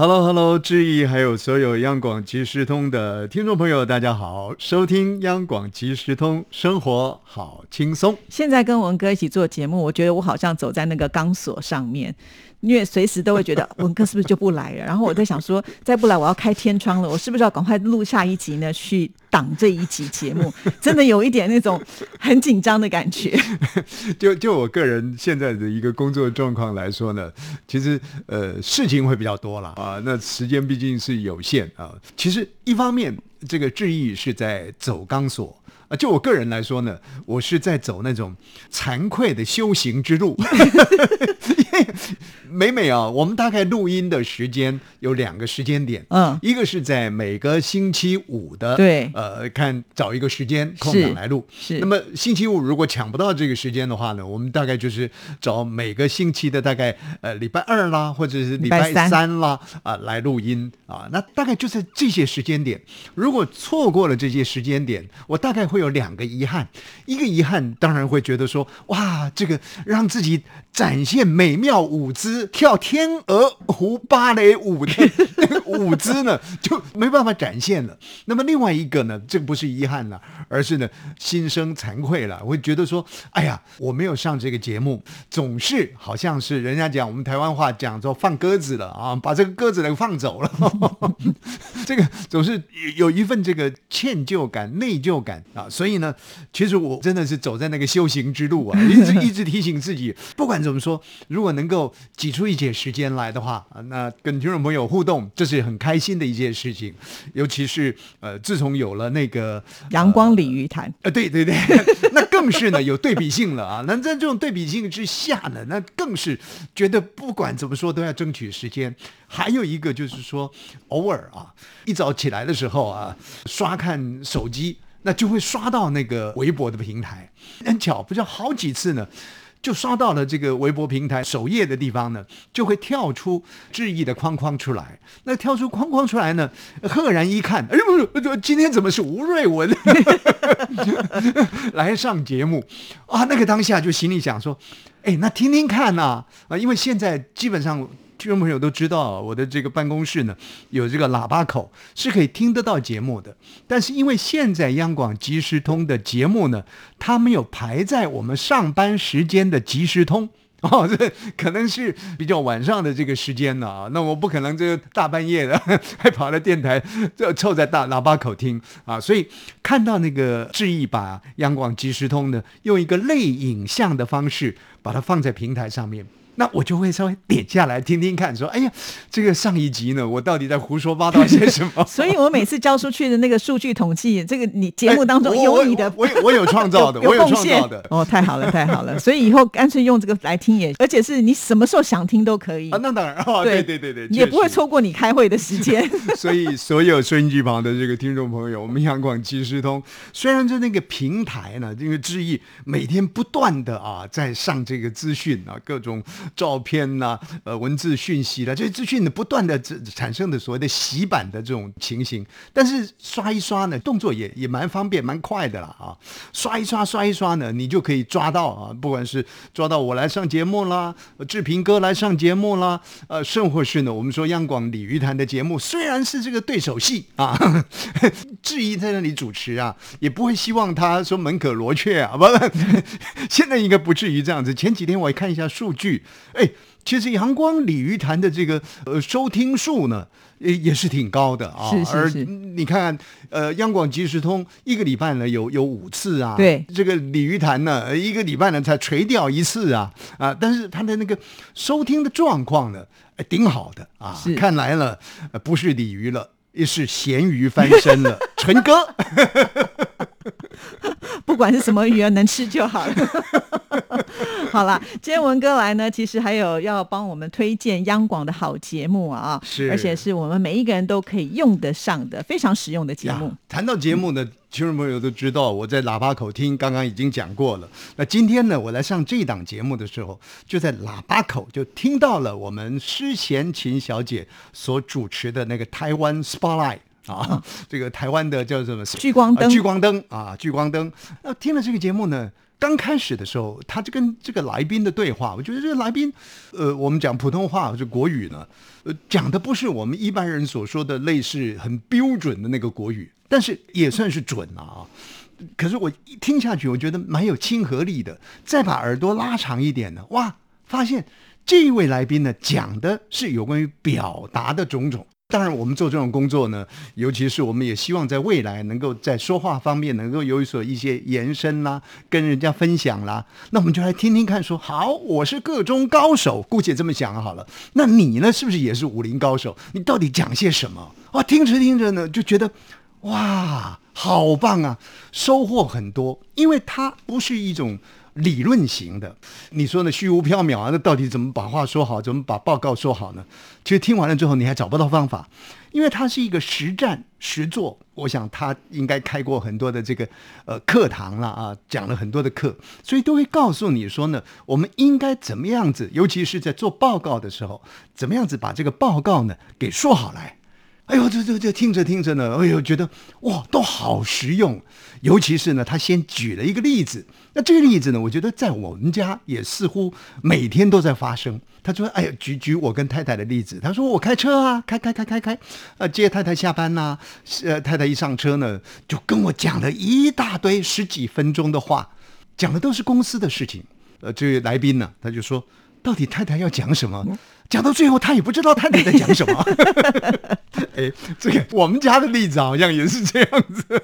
Hello，Hello，志毅，还有所有央广即时通的听众朋友，大家好，收听央广即时通，生活好轻松。现在跟文哥一起做节目，我觉得我好像走在那个钢索上面，因为随时都会觉得 文哥是不是就不来了？然后我在想说，再不来我要开天窗了，我是不是要赶快录下一集呢？去挡这一集节目，真的有一点那种很紧张的感觉。就就我个人现在的一个工作状况来说呢，其实呃事情会比较多了啊，那时间毕竟是有限啊。其实一方面，这个志毅是在走钢索。啊，就我个人来说呢，我是在走那种惭愧的修行之路。每每啊，我们大概录音的时间有两个时间点，嗯一个是在每个星期五的，对呃，看找一个时间空档来录。是那么星期五如果抢不到这个时间的话呢，我们大概就是找每个星期的大概呃礼拜二啦，或者是礼拜三三啦啊、来录音啊。那大概就在这些时间点，如果错过了这些时间点，我大概会有两个遗憾。一个遗憾当然会觉得说，哇，这个让自己展现美妙舞姿，跳天鹅湖芭蕾舞的 舞姿呢，就没办法展现了。那么另外一个呢，这个不是遗憾了，而是呢心生惭愧了，会觉得说，哎呀，我没有上这个节目，总是好像是人家讲我们台湾话讲说放鸽子了啊，把这个鸽子给放走了，这个总是有一份这个歉疚感、内疚感啊。所以呢，其实我真的是走在那个修行之路啊，一直一直提醒自己，不管怎么说，如果能够挤出一些时间来的话，啊那跟听众朋友互动，这是很开心的一件事情。尤其是呃，自从有了那个阳光鲤鱼潭，呃，对对对，那更是呢有对比性了啊。那在这种对比性之下呢，那更是觉得不管怎么说都要争取时间。还有一个就是说，偶尔啊，一早起来的时候啊，刷看手机，那就会刷到那个微博的平台。很巧，不就好几次呢。就刷到了这个微博平台首页的地方呢，就会跳出质疑的框框出来。那跳出框框出来呢，赫然一看，哎呦，不是今天怎么是吴瑞文 来上节目啊？那个当下就心里想说，哎，那听听看呐啊因为现在基本上。听众朋友都知道，我的这个办公室呢有这个喇叭口，是可以听得到节目的。但是因为现在央广即时通的节目呢，它没有排在我们上班时间的即时通。哦，这可能是比较晚上的这个时间了啊，那我不可能这个大半夜的还跑到电台就凑在大喇叭口听啊，所以看到那个志毅把央广即时通呢，用一个类影像的方式把它放在平台上面。那我就会稍微点下来听听看，说，哎呀，这个上一集呢，我到底在胡说八道些什么？所以我每次交出去的那个数据统计，这个你节目当中有你的，我我我有创造的，我有创造的哦，太好了，太好了！所以以后干脆用这个来听也，而且是你什么时候想听都可以啊，那当然哦，对对对对，你也不会错过你开会的时间。所以，所有收音机旁的这个听众朋友，我们阳广即时通，虽然在那个平台呢，因为志毅每天不断的啊，在上这个资讯啊，各种照片呐、呃，文字讯息啦，这些资讯呢，不断的这产生的所谓的洗版的这种情形，但是刷一刷呢，动作也也蛮方便、蛮快的啦啊，刷一刷、刷一刷呢，你就可以抓到啊，不管是抓到我来上节目啦，志平哥来上节目啦，呃，甚或是呢，我们说央广鲤鱼潭的节目，虽然是这个对手戏啊，质疑在那里主持啊，也不会希望他说门可罗雀啊，不不，现在应该不至于这样子。前几天我也看一下数据，哎，其实阳光鲤鱼潭的这个呃收听数呢。也也是挺高的啊，而是是是你看看，呃，央广即时通一个礼拜呢有有五次啊，对这个鲤鱼潭呢呃一个礼拜呢才垂钓一次啊啊，但是它的那个收听的状况呢，哎挺好的啊是，看来了、呃不是鲤鱼了。也是咸鱼翻身了，陈哥，不管是什么鱼啊，能吃就好了。好了，今天文哥来呢，其实还有要帮我们推荐央广的好节目啊，是而且是我们每一个人都可以用得上的非常实用的节目。谈到节目呢，听众朋友都知道，我在喇叭口听，刚刚已经讲过了。那今天呢，我来上这档节目的时候，就在喇叭口就听到了我们施贤琴小姐所主持的那个台湾 Spotlight。啊，这个台湾的叫什么聚光灯啊聚光灯啊，聚光灯。那听了这个节目呢，刚开始的时候，他就跟这个来宾的对话，我觉得这个来宾，呃，我们讲普通话或者国语呢，呃，讲的不是我们一般人所说的类似很标准的那个国语，但是也算是准了啊。可是我一听下去，我觉得蛮有亲和力的。再把耳朵拉长一点呢，哇，发现这一位来宾呢，讲的是有关于表达的种种。当然，我们做这种工作呢，尤其是我们也希望在未来能够在说话方面能够有所一些延伸啦，跟人家分享啦。那我们就来听听看说，好，我是个中高手，姑且这么想好了。那你呢，是不是也是武林高手？你到底讲些什么？啊，听着听着呢，就觉得哇，好棒啊，收获很多，因为它不是一种。理论型的，你说呢？虚无缥缈啊，那到底怎么把话说好？怎么把报告说好呢？其实听完了之后，你还找不到方法，因为它是一个实战实做。我想他应该开过很多的这个呃课堂了啊，讲了很多的课，所以都会告诉你说呢，我们应该怎么样子，尤其是在做报告的时候，怎么样子把这个报告呢给说好来。哎呦，这这这听着听着呢，哎呦，觉得哇，都好实用。尤其是呢，他先举了一个例子。那这个例子呢，我觉得在我们家也似乎每天都在发生。他说：“哎呀，举举我跟太太的例子。”他说：“我开车啊，开开开开开，呃，接太太下班呐。呃，太太一上车呢，就跟我讲了一大堆十几分钟的话，讲的都是公司的事情。呃，这位来宾呢，他就说。”到底太太要讲什么？讲到最后，他也不知道太太在讲什么。哎，这个我们家的例子好像也是这样子。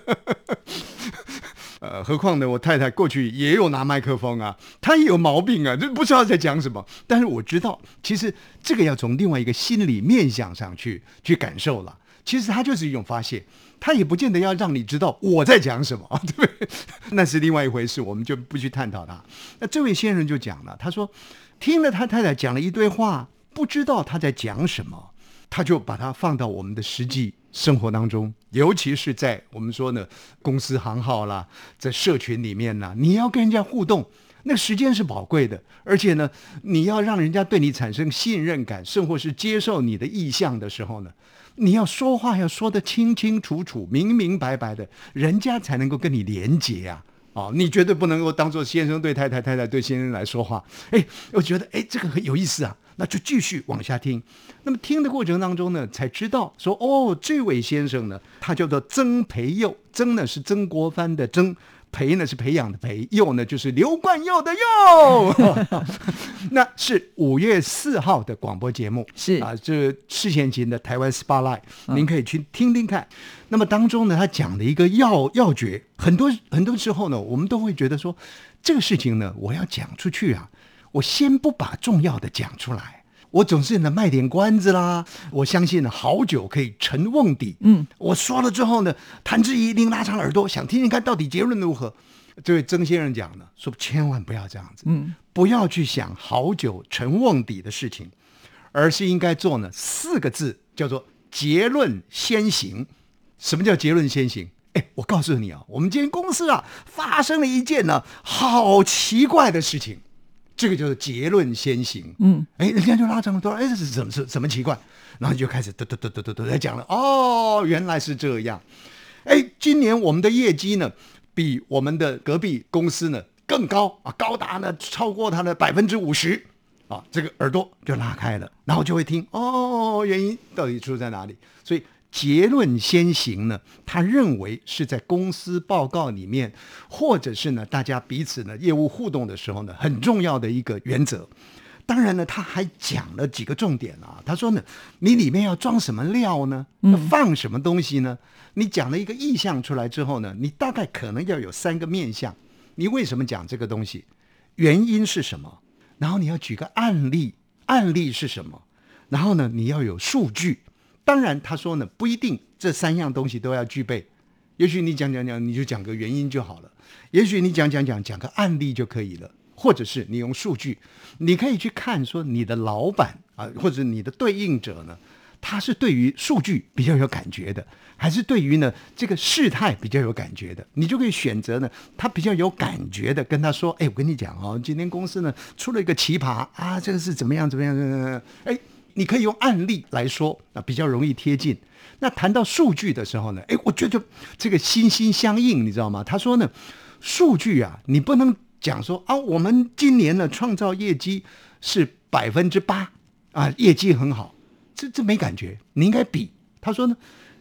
呃，何况呢，我太太过去也有拿麦克风啊，她也有毛病啊，就不知道在讲什么。但是我知道，其实这个要从另外一个心理面向上去去感受了。其实它就是一种发泄，它也不见得要让你知道我在讲什么，对不对？那是另外一回事，我们就不去探讨它。那这位先生就讲了，他说。听了他太太讲了一堆话，不知道他在讲什么，他就把它放到我们的实际生活当中，尤其是在我们说呢公司行号啦，在社群里面呢，你要跟人家互动，那个时间是宝贵的，而且呢，你要让人家对你产生信任感，甚或是接受你的意向的时候呢，你要说话要说得清清楚楚、明明白白的，人家才能够跟你连接啊。哦，你绝对不能够当做先生对太太，太太对先生来说话。哎，我觉得哎，这个很有意思啊，那就继续往下听。那么听的过程当中呢，才知道说哦，这位先生呢，他叫做曾培佑，曾呢是曾国藩的曾。培呢是培养的培，佑呢就是刘冠佑的佑，那是五月四号的广播节目，是啊，这事前前的台湾 Spotlight，您可以去听听看。那么当中呢，他讲了一个要要诀，很多很多时候呢，我们都会觉得说，这个事情呢，我要讲出去啊，我先不把重要的讲出来。我总是呢卖点关子啦，我相信呢好酒可以沉瓮底。嗯，我说了之后呢，谭志怡一定拉长耳朵想听听看到底结论如何。这位曾先生讲呢，说千万不要这样子，嗯，不要去想好酒沉瓮底的事情，而是应该做呢四个字，叫做结论先行。什么叫结论先行？哎，我告诉你啊，我们今天公司啊发生了一件呢好奇怪的事情。这个就是结论先行，嗯，哎，人家就拉长了多，哎，这是怎么是怎么奇怪？然后就开始嘟嘟嘟嘟嘟嘟在讲了，哦，原来是这样，哎，今年我们的业绩呢，比我们的隔壁公司呢更高啊，高达呢超过它的百分之五十，啊，这个耳朵就拉开了，然后就会听，哦，原因到底出在哪里？所以。结论先行呢？他认为是在公司报告里面，或者是呢大家彼此呢业务互动的时候呢，很重要的一个原则。当然呢，他还讲了几个重点啊。他说呢，你里面要装什么料呢？要放什么东西呢？你讲了一个意向出来之后呢，你大概可能要有三个面向。你为什么讲这个东西？原因是什么？然后你要举个案例，案例是什么？然后呢，你要有数据。当然，他说呢，不一定这三样东西都要具备。也许你讲讲讲，你就讲个原因就好了；也许你讲讲讲，讲个案例就可以了。或者是你用数据，你可以去看说你的老板啊，或者你的对应者呢，他是对于数据比较有感觉的，还是对于呢这个事态比较有感觉的？你就可以选择呢他比较有感觉的，跟他说：“哎，我跟你讲哦，今天公司呢出了一个奇葩啊，这个是怎么样怎么样？怎么样？哎，你可以用案例来说，那比较容易贴近。那谈到数据的时候呢，哎，我觉得这个心心相印，你知道吗？他说呢，数据啊，你不能。讲说啊，我们今年呢创造业绩是百分之八啊，业绩很好，这这没感觉。你应该比他说呢，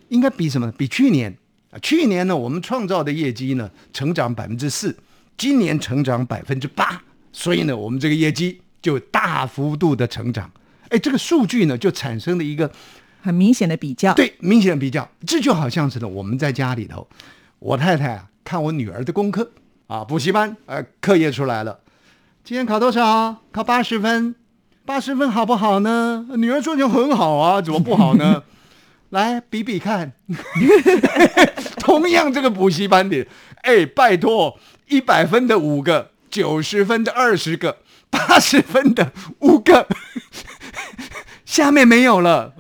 应该比什么？比去年啊，去年呢我们创造的业绩呢成长百分之四，今年成长百分之八，所以呢我们这个业绩就大幅度的成长。哎，这个数据呢就产生了一个很明显的比较，对，明显的比较，这就好像是呢我们在家里头，我太太啊看我女儿的功课。啊，补习班，呃，课业出来了，今天考多少？考八十分，八十分好不好呢？女儿说就很好啊，怎么不好呢？来比比看，同样这个补习班的，哎，拜托，一百分的五个，九十分的二十个，八十分的五个，下面没有了。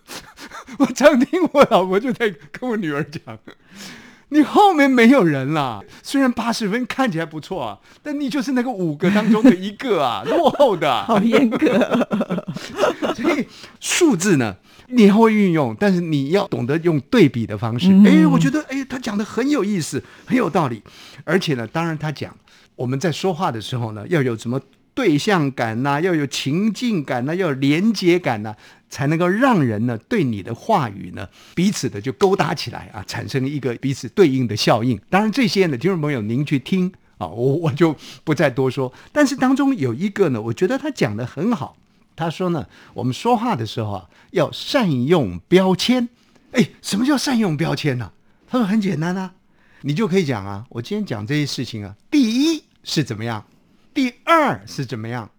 我常听我老婆就在跟我女儿讲。你后面没有人了，虽然八十分看起来不错啊，但你就是那个五个当中的一个啊，落后的，好严格。所以数字呢，你会运用，但是你要懂得用对比的方式。哎，我觉得哎，他讲的很有意思，很有道理。而且呢，当然他讲我们在说话的时候呢，要有什么对象感呐，要有情境感呐，要有连接感呐。才能够让人呢对你的话语呢彼此的就勾搭起来啊，产生一个彼此对应的效应。当然这些呢，听众朋友您去听啊，我我就不再多说。但是当中有一个呢，我觉得他讲的很好。他说呢，我们说话的时候啊，要善用标签。哎，什么叫善用标签呢？他说很简单啊，你就可以讲啊，我今天讲这些事情啊，第一是怎么样，第二是怎么样。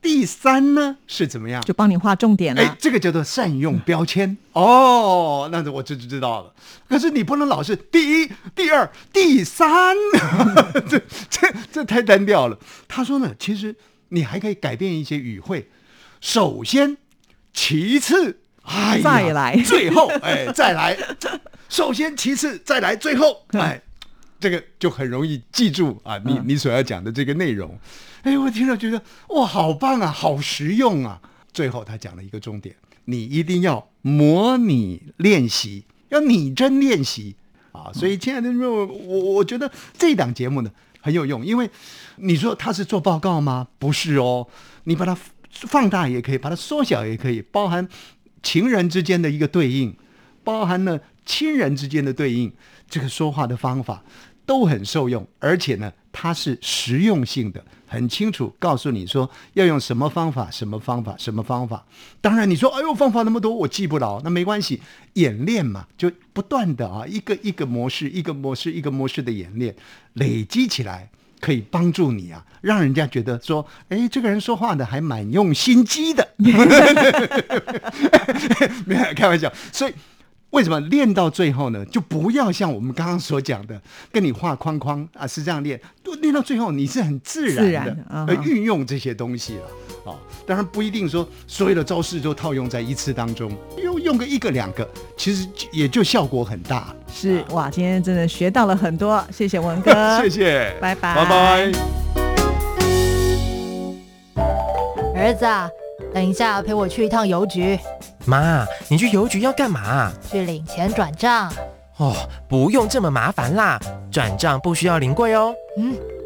第三呢是怎么样？就帮你画重点了。哎，这个叫做善用标签 哦。那我这就知道了。可是你不能老是第一、第二、第三，这这这太单调了。他说呢，其实你还可以改变一些语汇。首先，其次，哎，再来，最后，哎，再来。首先，其次，再来，最后，哎，这个就很容易记住啊。你你所要讲的这个内容。哎，我听了觉得哇，好棒啊，好实用啊！最后他讲了一个重点，你一定要模拟练习，要拟真练习啊！所以，亲爱的朋友，我我觉得这档节目呢很有用，因为你说他是做报告吗？不是哦，你把它放大也可以，把它缩小也可以，包含情人之间的一个对应，包含了亲人之间的对应，这个说话的方法都很受用，而且呢，它是实用性的。很清楚告诉你说要用什么方法，什么方法，什么方法。当然你说哎呦方法那么多我记不牢，那没关系，演练嘛，就不断的啊一个一个模式，一个模式，一个模式的演练，累积起来可以帮助你啊，让人家觉得说哎这个人说话的还蛮用心机的，没有开玩笑，所以。为什么练到最后呢？就不要像我们刚刚所讲的，跟你画框框啊，是这样练。都练到最后，你是很自然的呃运用这些东西了啊。当然不一定说所有的招式都套用在一次当中，用用个一个两个，其实也就效果很大。是哇，今天真的学到了很多，谢谢文哥，谢谢，拜拜，拜拜。儿子啊，等一下陪我去一趟邮局。妈，你去邮局要干嘛？去领钱转账。哦，不用这么麻烦啦，转账不需要临柜哦。嗯，